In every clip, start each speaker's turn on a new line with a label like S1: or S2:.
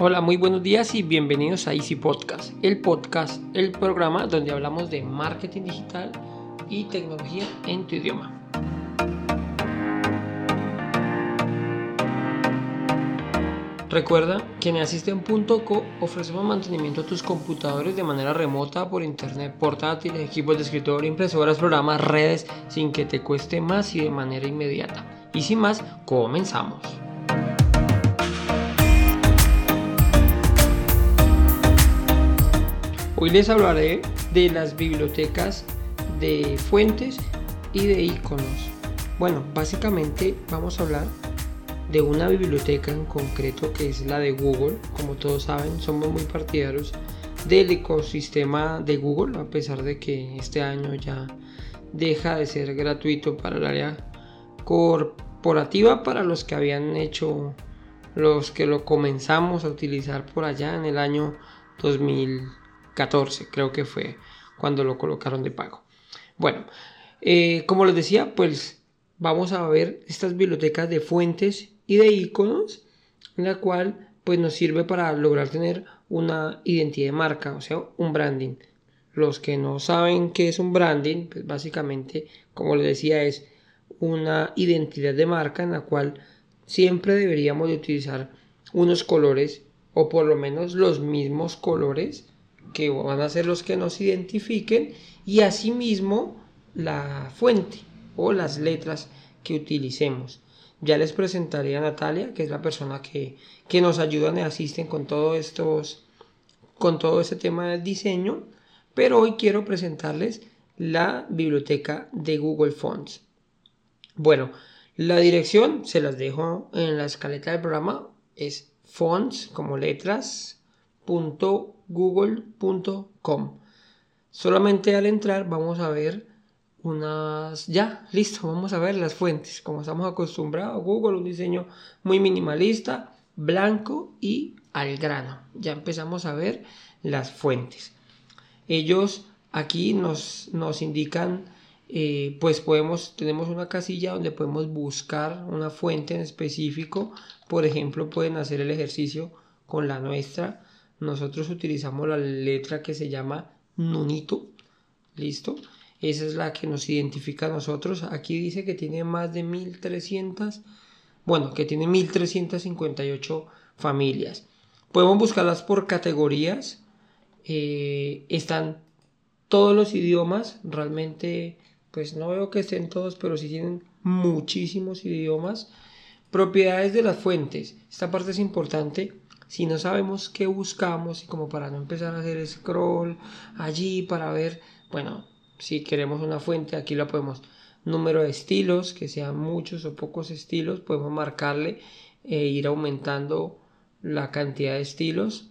S1: Hola, muy buenos días y bienvenidos a Easy Podcast, el podcast, el programa donde hablamos de marketing digital y tecnología en tu idioma. Recuerda que en Asisten.co ofrecemos mantenimiento a tus computadores de manera remota por internet, portátiles, equipos de escritorio, impresoras, programas, redes, sin que te cueste más y de manera inmediata. Y sin más, comenzamos. Hoy les hablaré de las bibliotecas de fuentes y de iconos. Bueno, básicamente vamos a hablar de una biblioteca en concreto que es la de Google. Como todos saben, somos muy partidarios del ecosistema de Google, a pesar de que este año ya deja de ser gratuito para el área corporativa para los que habían hecho los que lo comenzamos a utilizar por allá en el año 2014 creo que fue cuando lo colocaron de pago bueno eh, como les decía pues vamos a ver estas bibliotecas de fuentes y de iconos, en la cual pues nos sirve para lograr tener una identidad de marca, o sea, un branding. Los que no saben qué es un branding, pues básicamente, como les decía, es una identidad de marca en la cual siempre deberíamos de utilizar unos colores o por lo menos los mismos colores que van a ser los que nos identifiquen y asimismo la fuente o las letras que utilicemos. Ya les presentaré a Natalia, que es la persona que, nos ayuda y asisten con todo con todo este tema del diseño, pero hoy quiero presentarles la biblioteca de Google Fonts. Bueno, la dirección se las dejo en la escaleta del programa, es fonts como letras Solamente al entrar vamos a ver unas... Ya, listo, vamos a ver las fuentes. Como estamos acostumbrados Google, un diseño muy minimalista, blanco y al grano. Ya empezamos a ver las fuentes. Ellos aquí nos, nos indican, eh, pues podemos, tenemos una casilla donde podemos buscar una fuente en específico. Por ejemplo, pueden hacer el ejercicio con la nuestra. Nosotros utilizamos la letra que se llama Nunito. ¿Listo? Esa es la que nos identifica a nosotros. Aquí dice que tiene más de 1300, bueno, que tiene 1358 familias. Podemos buscarlas por categorías. Eh, están todos los idiomas. Realmente, pues no veo que estén todos, pero sí tienen muchísimos idiomas. Propiedades de las fuentes. Esta parte es importante. Si no sabemos qué buscamos y como para no empezar a hacer scroll allí para ver, bueno, si queremos una fuente, aquí la podemos. Número de estilos, que sean muchos o pocos estilos, podemos marcarle e ir aumentando la cantidad de estilos.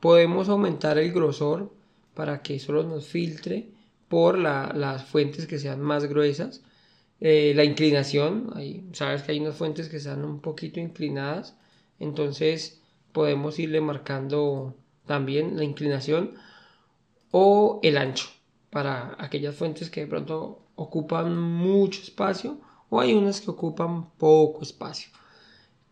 S1: Podemos aumentar el grosor para que solo nos filtre por las fuentes que sean más gruesas. Eh, la inclinación, ahí, sabes que hay unas fuentes que están un poquito inclinadas, entonces podemos irle marcando también la inclinación o el ancho para aquellas fuentes que de pronto ocupan mucho espacio o hay unas que ocupan poco espacio.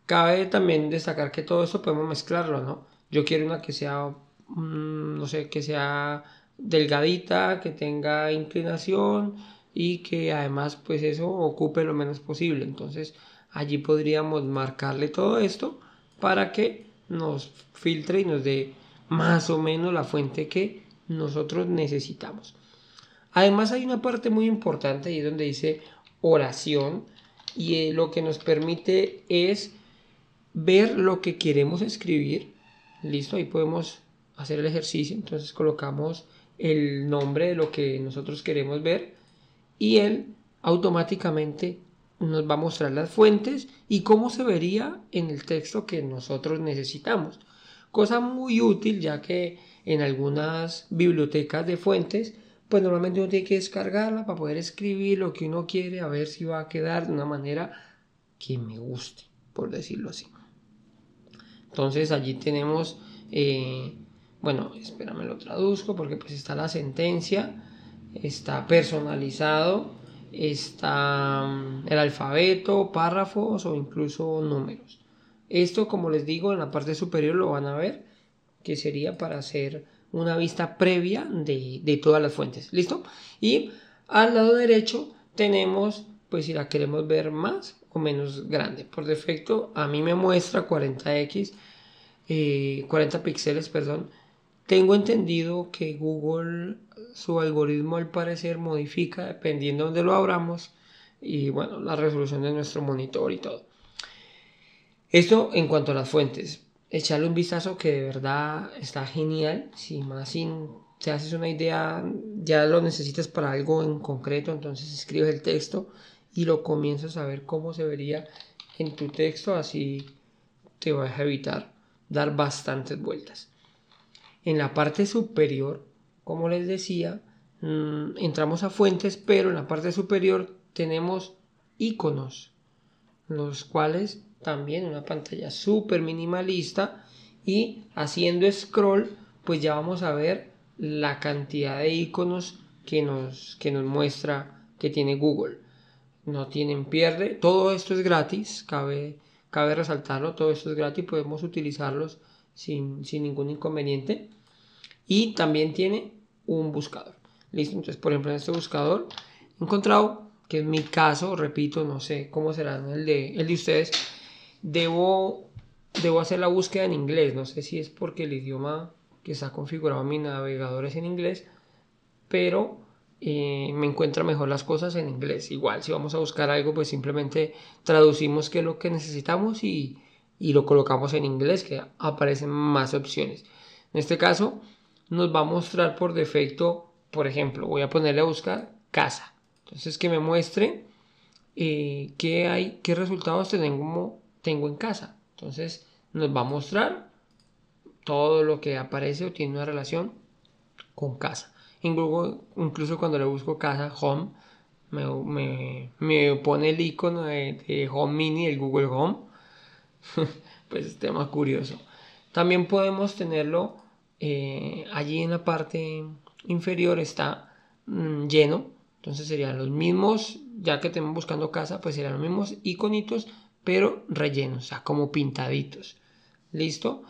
S1: Cabe también destacar que todo eso podemos mezclarlo, ¿no? Yo quiero una que sea, mm, no sé, que sea delgadita, que tenga inclinación y que además pues eso ocupe lo menos posible. Entonces allí podríamos marcarle todo esto para que nos filtre y nos dé más o menos la fuente que nosotros necesitamos. Además hay una parte muy importante ahí donde dice oración y eh, lo que nos permite es ver lo que queremos escribir. Listo, ahí podemos hacer el ejercicio. Entonces colocamos el nombre de lo que nosotros queremos ver y él automáticamente nos va a mostrar las fuentes y cómo se vería en el texto que nosotros necesitamos. Cosa muy útil ya que en algunas bibliotecas de fuentes pues normalmente uno tiene que descargarla para poder escribir lo que uno quiere, a ver si va a quedar de una manera que me guste, por decirlo así. Entonces allí tenemos, eh, bueno, espérame lo traduzco porque pues está la sentencia, está personalizado, está mm, el alfabeto, párrafos o incluso números. Esto, como les digo, en la parte superior lo van a ver, que sería para hacer una vista previa de, de todas las fuentes. ¿Listo? Y al lado derecho tenemos, pues si la queremos ver más o menos grande. Por defecto, a mí me muestra 40x, 40 eh, píxeles, perdón. Tengo entendido que Google, su algoritmo al parecer modifica dependiendo de donde lo abramos y bueno, la resolución de nuestro monitor y todo. Esto en cuanto a las fuentes. Echarle un vistazo que de verdad está genial. Si más sin te haces una idea, ya lo necesitas para algo en concreto, entonces escribes el texto y lo comienzas a ver cómo se vería en tu texto, así te vas a evitar dar bastantes vueltas. En la parte superior, como les decía, mm, entramos a fuentes, pero en la parte superior tenemos iconos, los cuales también una pantalla súper minimalista y haciendo scroll, pues ya vamos a ver la cantidad de iconos que nos, que nos muestra que tiene Google. No tienen pierde. Todo esto es gratis. Cabe, cabe resaltarlo. Todo esto es gratis. Podemos utilizarlos sin, ningún inconveniente. Y también tiene un buscador. Listo. Entonces, por ejemplo, en este buscador he encontrado que en mi caso, repito, no sé cómo será el de, el de ustedes. Debo, debo hacer la búsqueda en inglés. No sé si es porque el idioma que está configurado en mi navegador es en inglés, pero eh, me encuentra mejor las cosas en inglés. Igual, si vamos a buscar algo, pues simplemente traducimos qué es lo que necesitamos y, y lo colocamos en inglés, que aparecen más opciones. En este caso, nos va a mostrar por defecto, por ejemplo, voy a ponerle a buscar casa. Entonces, que me muestre eh, qué hay, qué resultados tengo, tengo en casa. Entonces, nos va a mostrar todo lo que aparece o tiene una relación con casa. En Google, incluso cuando le busco casa, home, me, me, pone el icono de, Home Mini, el Google Home. pues es tema curioso. También podemos tenerlo eh, allí en la parte inferior está mm, lleno. Entonces serían los mismos, ya que estemos buscando casa, pues serían los mismos iconitos, pero rellenos, o sea, como pintaditos. ¿Listo?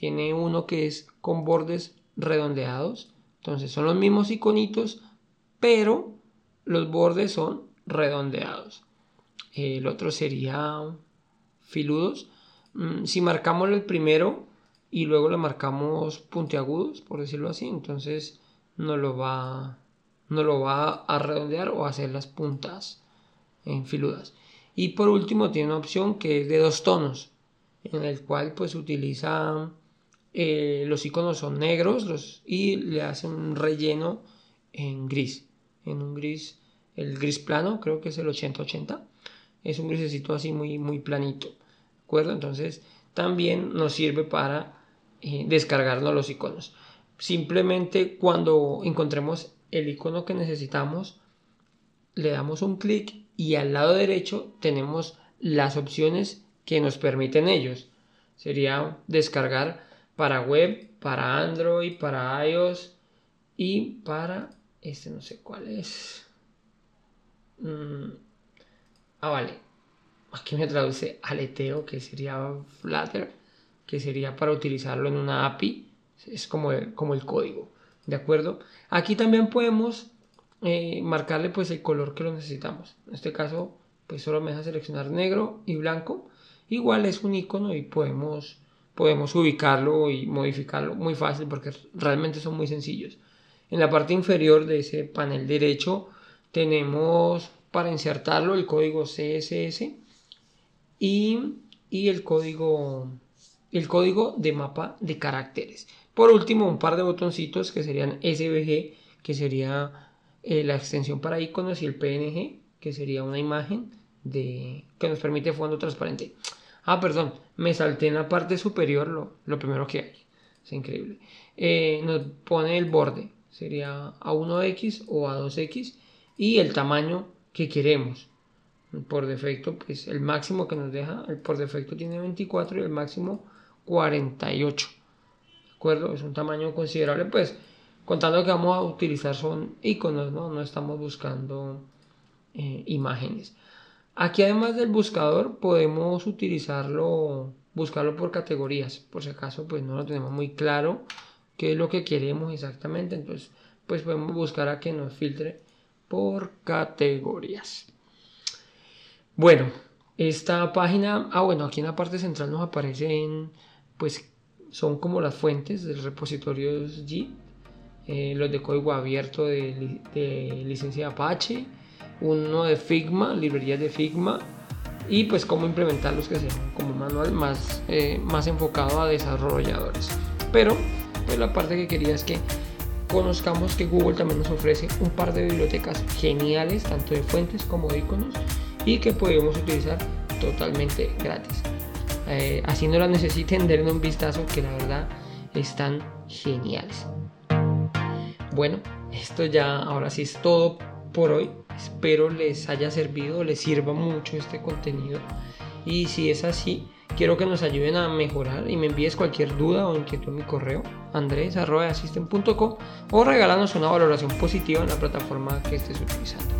S1: tiene uno que es con bordes redondeados. Entonces son los mismos iconitos, pero los bordes son redondeados. El otro sería filudos. Mm, si marcamos el primero y luego le marcamos puntiagudos, por decirlo así, entonces no lo va, no lo va a redondear o a hacer las puntas en filudas. Y por último tiene una opción que es de dos tonos, en el cual pues utiliza eh, los iconos son negros los, y le hacen un relleno en gris, en un gris, el gris plano, creo que es el 80-80, es un grisecito así muy, muy planito, ¿de acuerdo? Entonces también nos sirve para descargarnos los iconos. Simplemente cuando encontremos el icono que necesitamos, le damos un clic y al lado derecho tenemos las opciones que nos permiten ellos. Sería descargar para web, para Android, para iOS y para este no sé cuál es. Mm, ah, vale. Aquí me traduce aleteo, que sería Flutter, que sería para utilizarlo en una API. Es como el, código. ¿De acuerdo? Aquí también podemos eh, marcarle pues el color que lo necesitamos. En este caso, pues solo me deja seleccionar negro y blanco. Igual es un icono y podemos podemos ubicarlo y modificarlo muy fácil porque realmente son muy sencillos. En la parte inferior de ese panel derecho tenemos para insertarlo el código CSS y, el, código, el código de mapa de caracteres. Por último, un par de botoncitos que serían SVG, que sería eh, la extensión para iconos, y el PNG, que sería una imagen de, que nos permite fondo transparente. Ah, perdón, me salté en la parte superior lo, primero que hay. Es increíble. Eh, nos pone el borde, sería A1X o A2X y el tamaño que queremos. Por defecto, pues el máximo que nos deja, por defecto tiene 24 y el máximo 48. ¿De acuerdo? Es un tamaño considerable, pues contando que vamos a utilizar son iconos, ¿no? No estamos buscando eh, imágenes. Aquí además del buscador podemos utilizarlo buscarlo por categorías, por si acaso pues no lo tenemos muy claro qué es lo que queremos exactamente, entonces pues podemos buscar a que nos filtre por categorías. Bueno, esta página, ah bueno, aquí en la parte central nos aparecen pues son como las fuentes del repositorio Git, eh, los de código abierto de, licencia Apache, uno de Figma, librerías de Figma, y pues cómo implementarlos que sea como manual más, eh, más enfocado a desarrolladores. Pero pues la parte que quería es que conozcamos que Google también nos ofrece un par de bibliotecas geniales, tanto de fuentes como de iconos, y que podemos utilizar totalmente gratis. Eh, así no la necesiten, denle un vistazo que la verdad están geniales. Bueno, esto ya ahora sí es todo por hoy. Espero les haya servido, les sirva mucho este contenido. Y si es así, quiero que nos ayuden a mejorar y me envíes cualquier duda o inquietud en mi correo andres.assistant.com o regálanos una valoración positiva en la plataforma que estés utilizando.